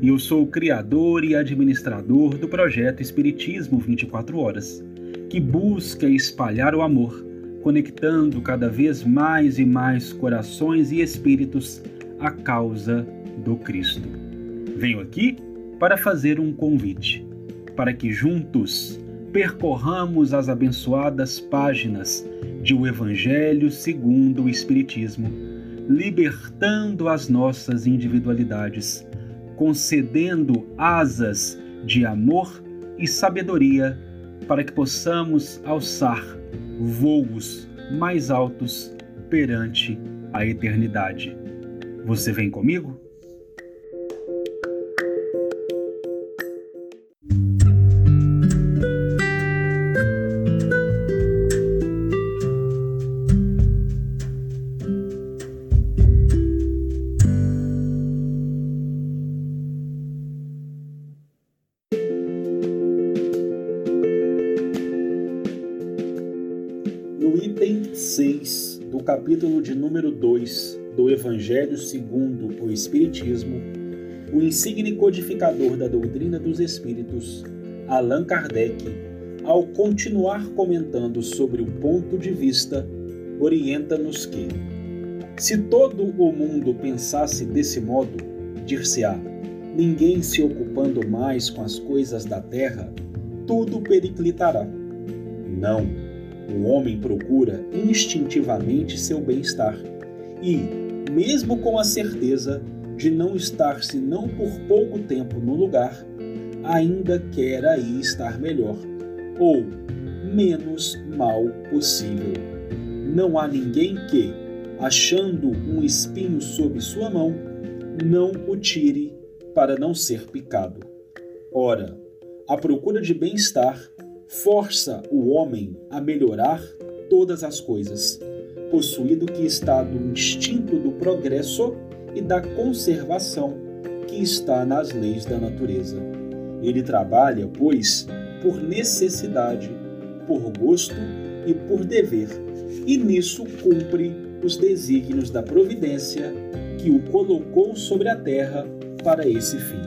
e eu sou o criador e administrador do projeto Espiritismo 24 Horas, que busca espalhar o amor, conectando cada vez mais e mais corações e espíritos à causa do Cristo. Venho aqui para fazer um convite, para que juntos percorramos as abençoadas páginas de O Evangelho segundo o Espiritismo libertando as nossas individualidades, concedendo asas de amor e sabedoria para que possamos alçar voos mais altos perante a eternidade. Você vem comigo? Capítulo de número 2 do Evangelho segundo o Espiritismo, o insigne codificador da doutrina dos Espíritos, Allan Kardec, ao continuar comentando sobre o ponto de vista, orienta-nos que, se todo o mundo pensasse desse modo, dir-se-á, ninguém se ocupando mais com as coisas da terra, tudo periclitará. Não o homem procura instintivamente seu bem-estar e, mesmo com a certeza de não estar senão por pouco tempo no lugar, ainda quer aí estar melhor ou menos mal possível. Não há ninguém que, achando um espinho sob sua mão, não o tire para não ser picado. Ora, a procura de bem-estar força o homem a melhorar todas as coisas, possuído que está do instinto do progresso e da conservação que está nas leis da natureza. Ele trabalha, pois, por necessidade, por gosto e por dever, e nisso cumpre os desígnios da providência que o colocou sobre a terra para esse fim.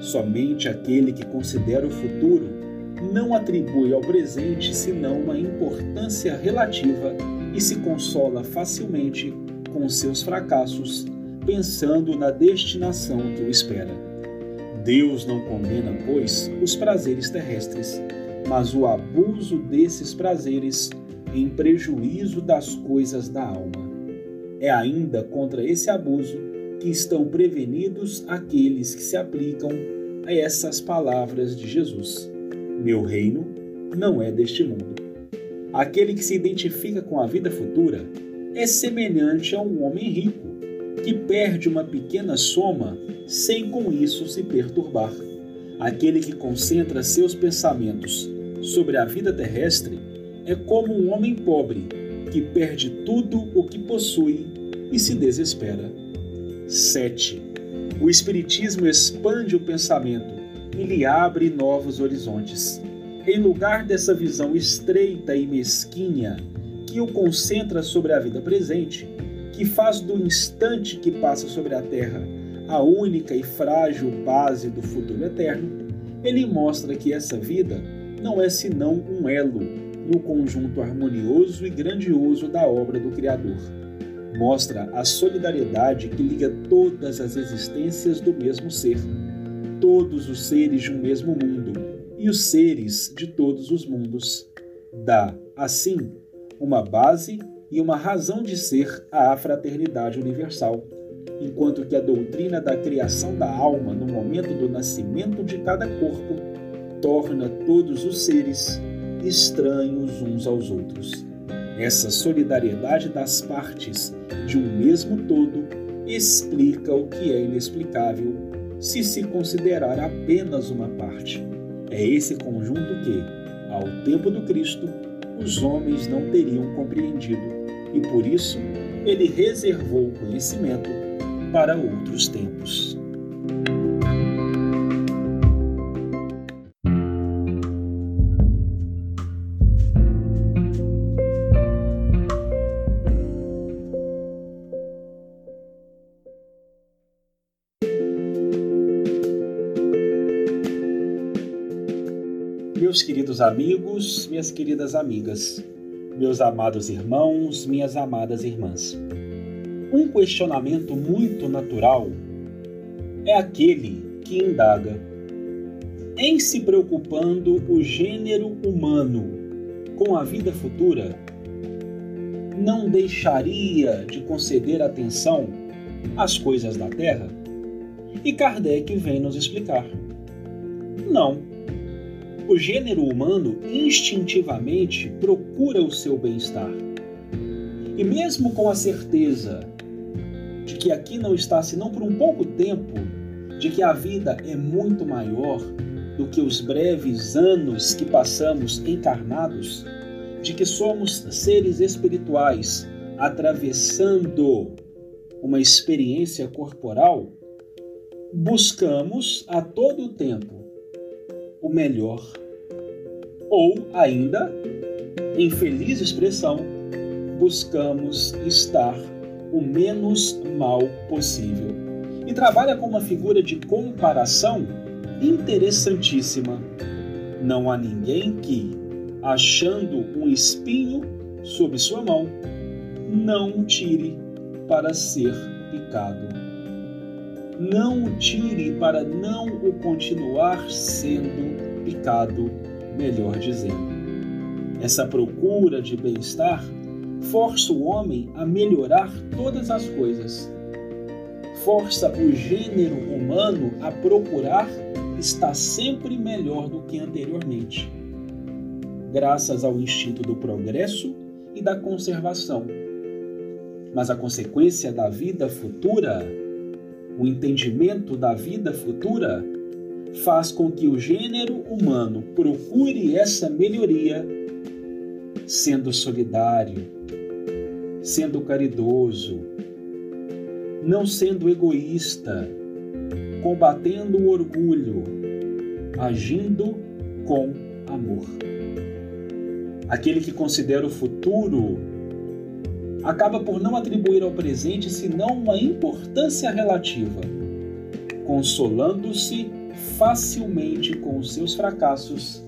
Somente aquele que considera o futuro não atribui ao presente senão uma importância relativa e se consola facilmente com seus fracassos, pensando na destinação que o espera. Deus não condena, pois, os prazeres terrestres, mas o abuso desses prazeres em prejuízo das coisas da alma. É ainda contra esse abuso que estão prevenidos aqueles que se aplicam a essas palavras de Jesus. Meu reino não é deste mundo. Aquele que se identifica com a vida futura é semelhante a um homem rico que perde uma pequena soma sem com isso se perturbar. Aquele que concentra seus pensamentos sobre a vida terrestre é como um homem pobre que perde tudo o que possui e se desespera. 7. O Espiritismo expande o pensamento e lhe abre novos horizontes. Em lugar dessa visão estreita e mesquinha que o concentra sobre a vida presente, que faz do instante que passa sobre a terra a única e frágil base do futuro eterno, ele mostra que essa vida não é senão um elo no conjunto harmonioso e grandioso da obra do Criador. Mostra a solidariedade que liga todas as existências do mesmo ser todos os seres de um mesmo mundo e os seres de todos os mundos. Dá, assim, uma base e uma razão de ser à fraternidade universal, enquanto que a doutrina da criação da alma no momento do nascimento de cada corpo torna todos os seres estranhos uns aos outros. Essa solidariedade das partes de um mesmo todo explica o que é inexplicável se se considerar apenas uma parte. É esse conjunto que, ao tempo do Cristo, os homens não teriam compreendido e por isso ele reservou o conhecimento para outros tempos. Meus queridos amigos, minhas queridas amigas, meus amados irmãos, minhas amadas irmãs. Um questionamento muito natural é aquele que indaga: em se preocupando o gênero humano com a vida futura, não deixaria de conceder atenção às coisas da Terra? E Kardec vem nos explicar: não o gênero humano instintivamente procura o seu bem-estar. E mesmo com a certeza de que aqui não está senão por um pouco tempo, de que a vida é muito maior do que os breves anos que passamos encarnados, de que somos seres espirituais atravessando uma experiência corporal, buscamos a todo tempo o melhor. Ou ainda, em feliz expressão, buscamos estar o menos mal possível. E trabalha com uma figura de comparação interessantíssima. Não há ninguém que, achando um espinho sob sua mão, não o tire para ser picado não o tire para não o continuar sendo picado, melhor dizendo. Essa procura de bem-estar força o homem a melhorar todas as coisas. Força o gênero humano a procurar estar sempre melhor do que anteriormente, graças ao instinto do progresso e da conservação. Mas a consequência da vida futura o entendimento da vida futura faz com que o gênero humano procure essa melhoria sendo solidário, sendo caridoso, não sendo egoísta, combatendo o orgulho, agindo com amor. Aquele que considera o futuro acaba por não atribuir ao presente senão uma importância relativa, consolando-se facilmente com os seus fracassos,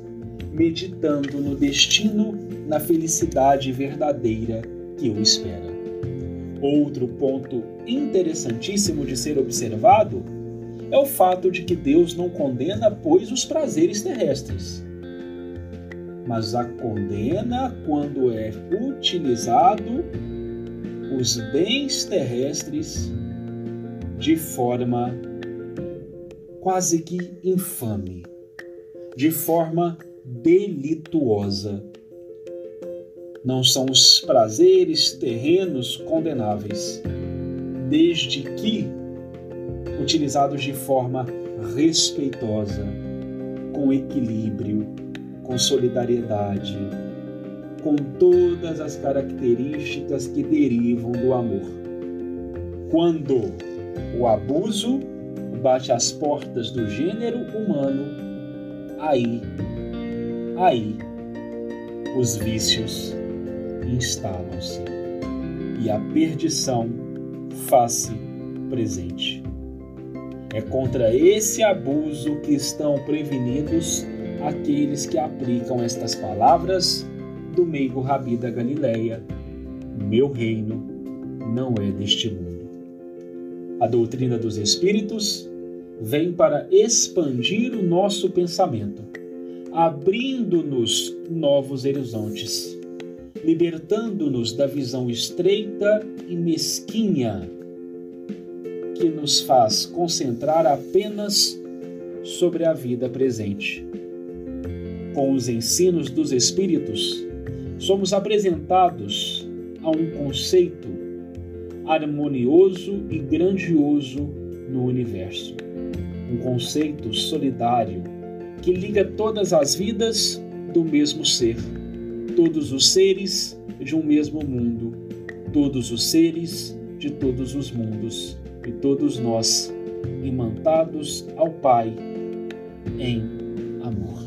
meditando no destino, na felicidade verdadeira que o espera. Outro ponto interessantíssimo de ser observado é o fato de que Deus não condena, pois, os prazeres terrestres, mas a condena quando é utilizado os bens terrestres de forma quase que infame, de forma delituosa. Não são os prazeres terrenos condenáveis, desde que utilizados de forma respeitosa, com equilíbrio, com solidariedade, com todas as características que derivam do amor. Quando o abuso bate às portas do gênero humano, aí, aí, os vícios instalam-se e a perdição faz-se presente. É contra esse abuso que estão prevenidos aqueles que aplicam estas palavras do meigo Rabi da Galileia: Meu reino não é deste mundo. A doutrina dos Espíritos vem para expandir o nosso pensamento, abrindo-nos novos horizontes, libertando-nos da visão estreita e mesquinha que nos faz concentrar apenas sobre a vida presente. Com os ensinos dos Espíritos, somos apresentados a um conceito harmonioso e grandioso no universo. um conceito solidário que liga todas as vidas do mesmo ser, todos os seres de um mesmo mundo, todos os seres de todos os mundos e todos nós imantados ao Pai em amor.